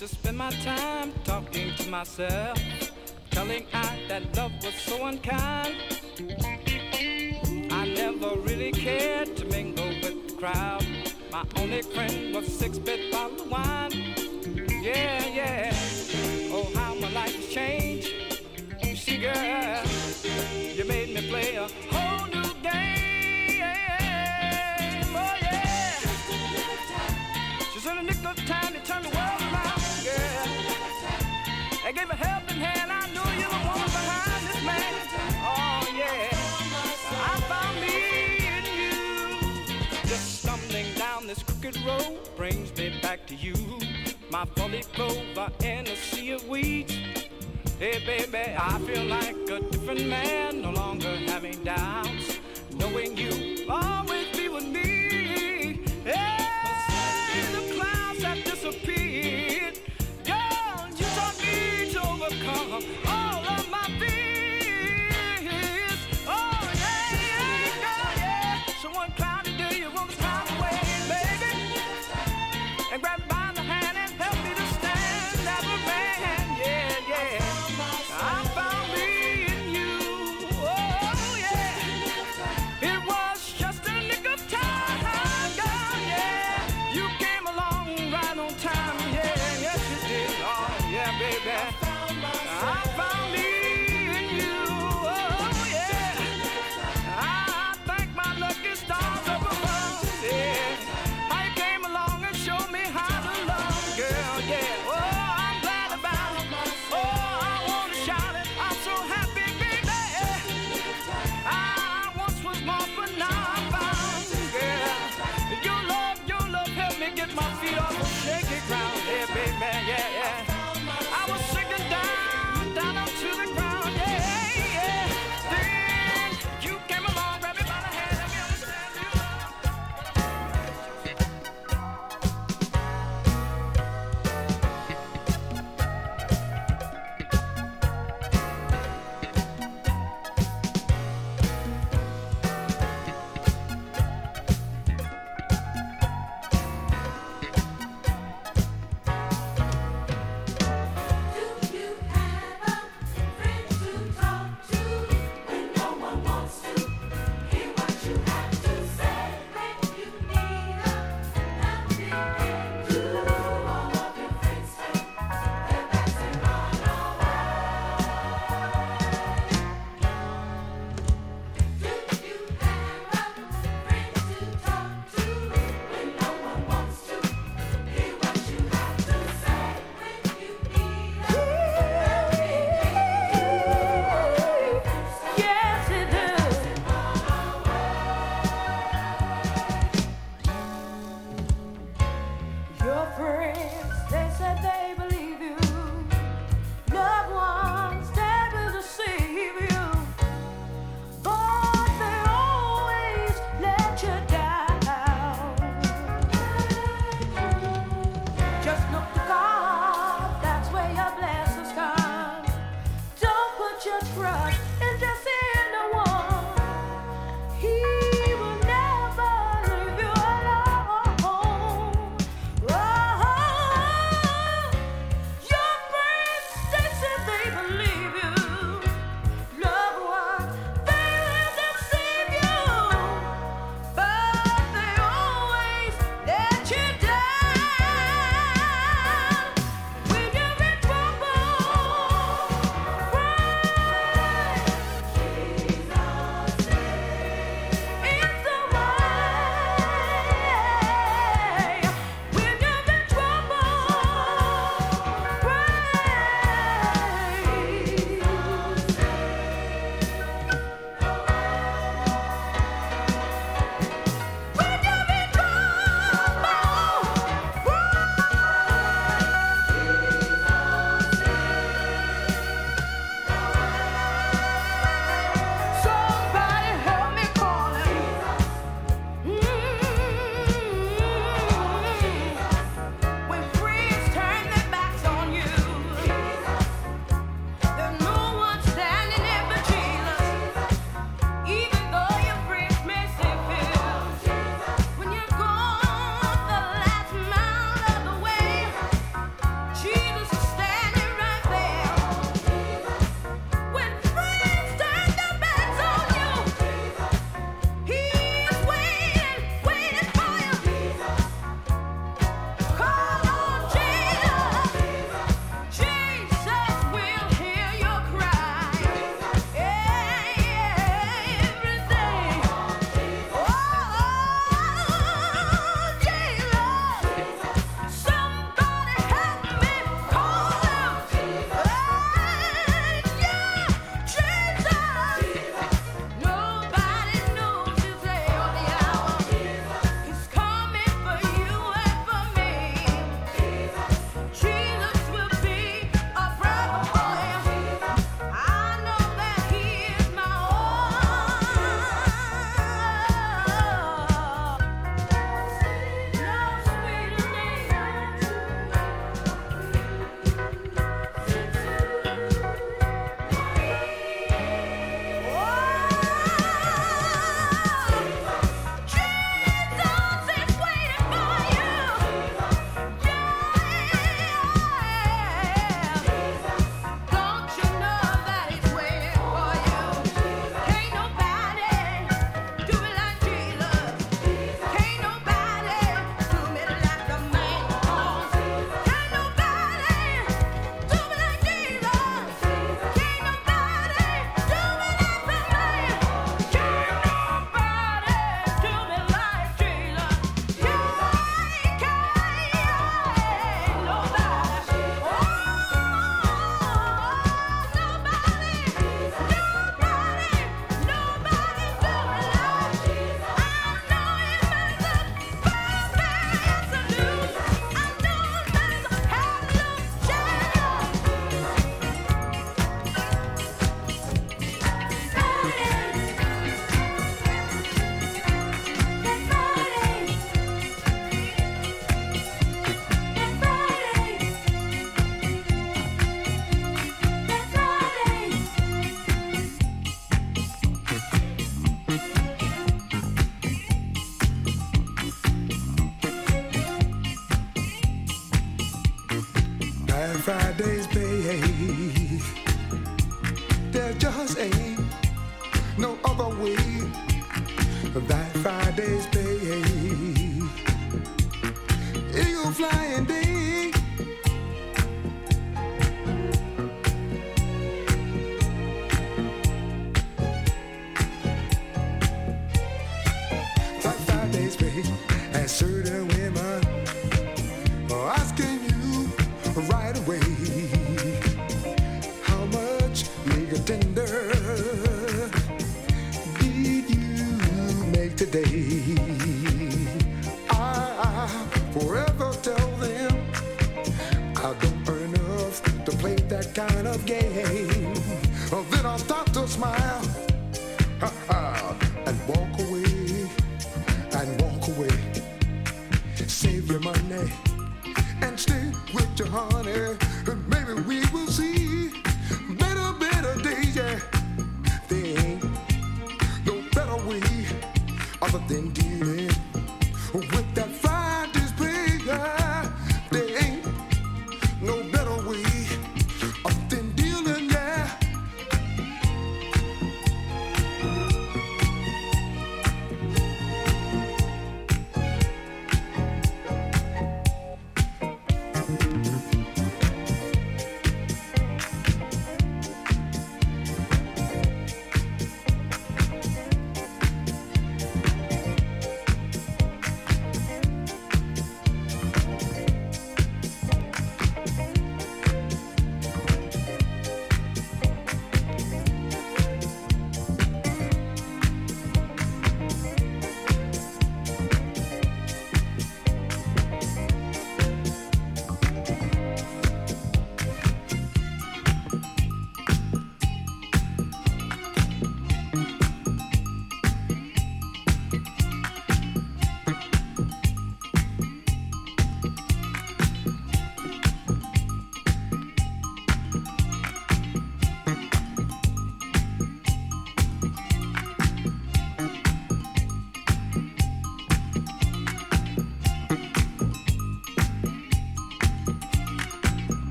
to spend my time talking to myself, telling I that love was so unkind. I never really cared to mingle with the crowd. My only friend was six bit bottle of wine. Yeah, yeah. Oh, how my life has changed. You see, girl, you made me play a whole new game. Oh, yeah. She's in a nickel time to turn the world. I gave a helping hand. I you woman behind this man. Oh, yeah. I found me you. Just stumbling down this crooked road brings me back to you. My in a sea of weeds. Hey, baby, I feel like a different man, no longer having doubts, knowing you always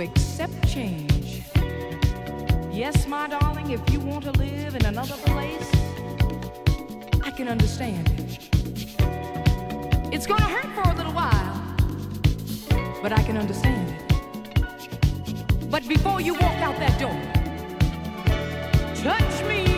accept change. Yes, my darling, if you want to live in another place, I can understand it. It's gonna hurt for a little while, but I can understand it. But before you walk out that door, touch me.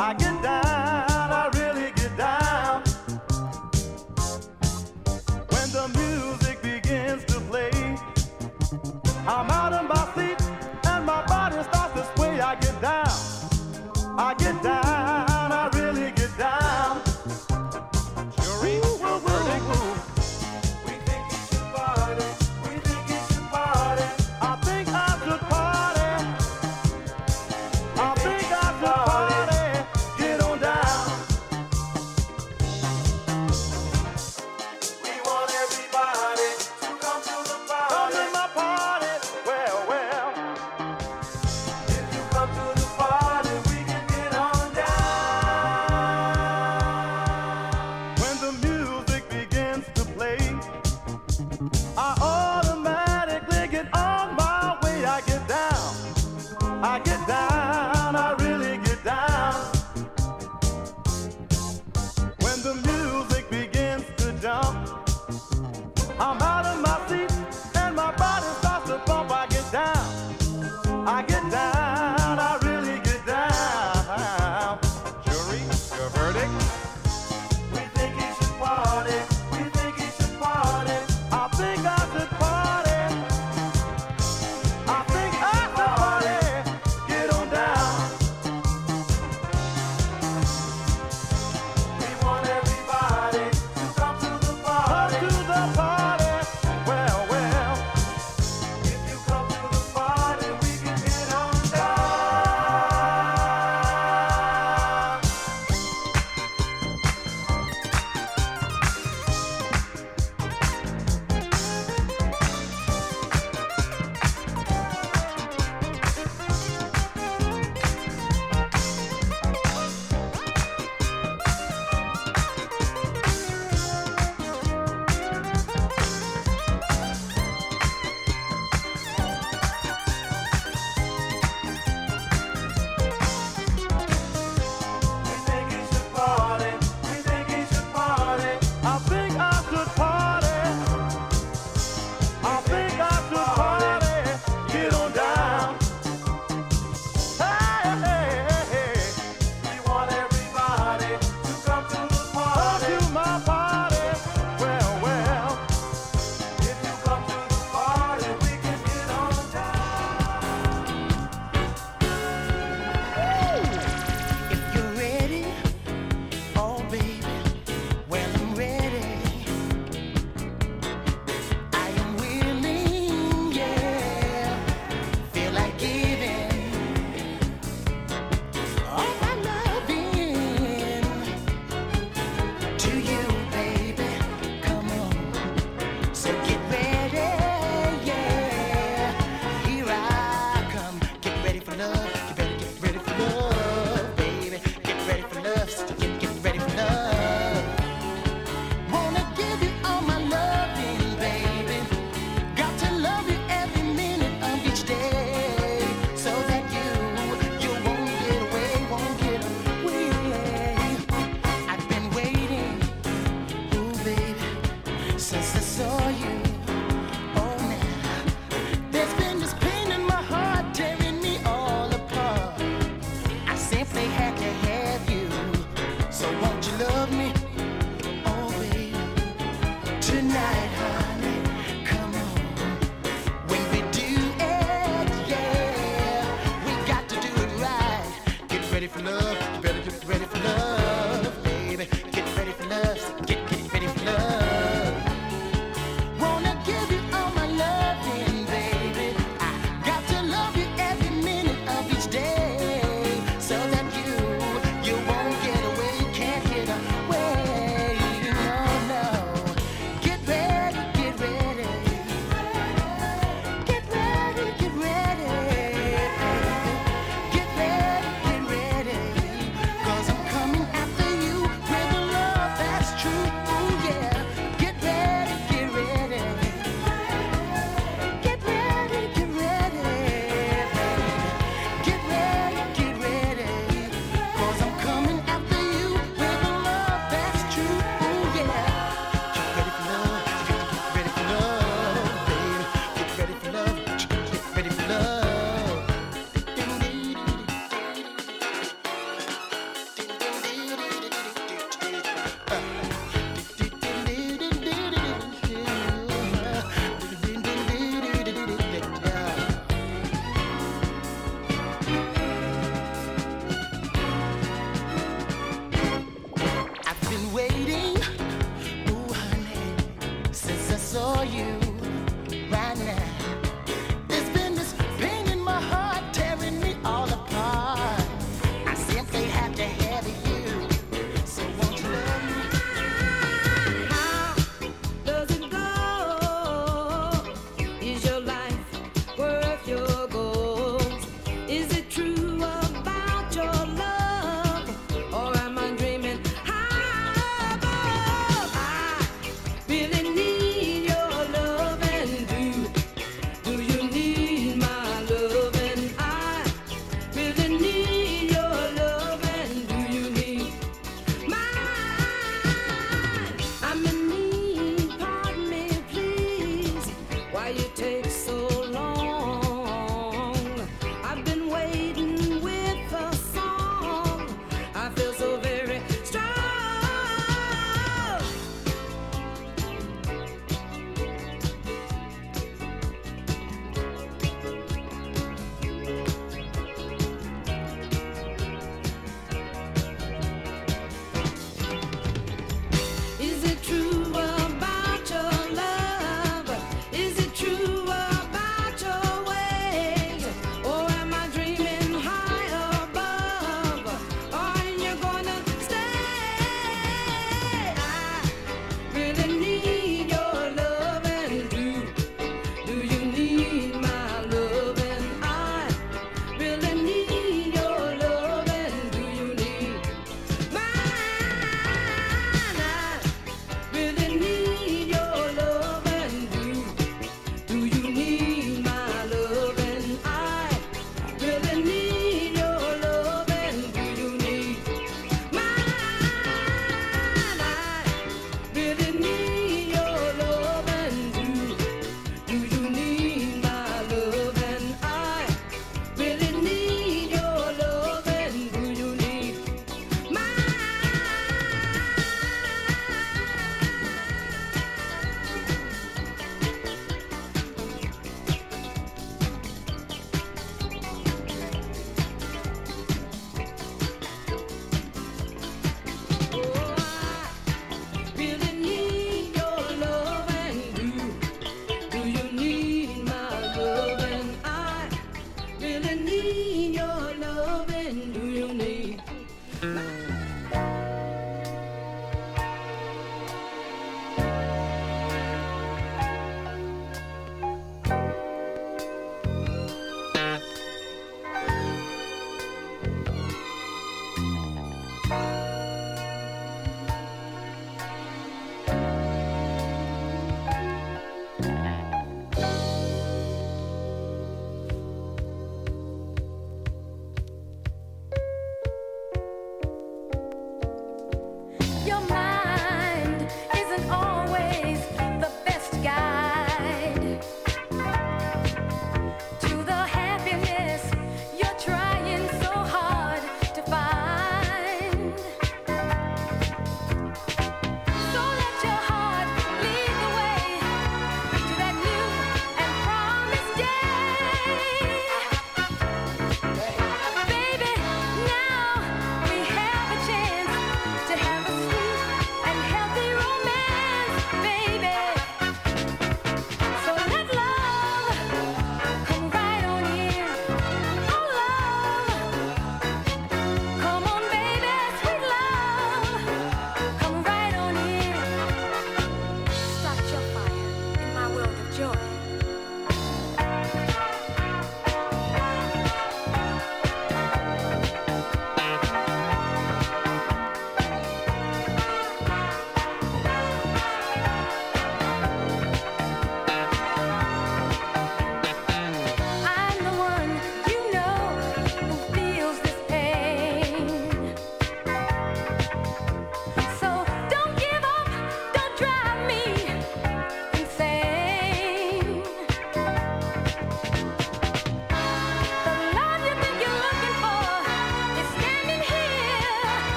I get down.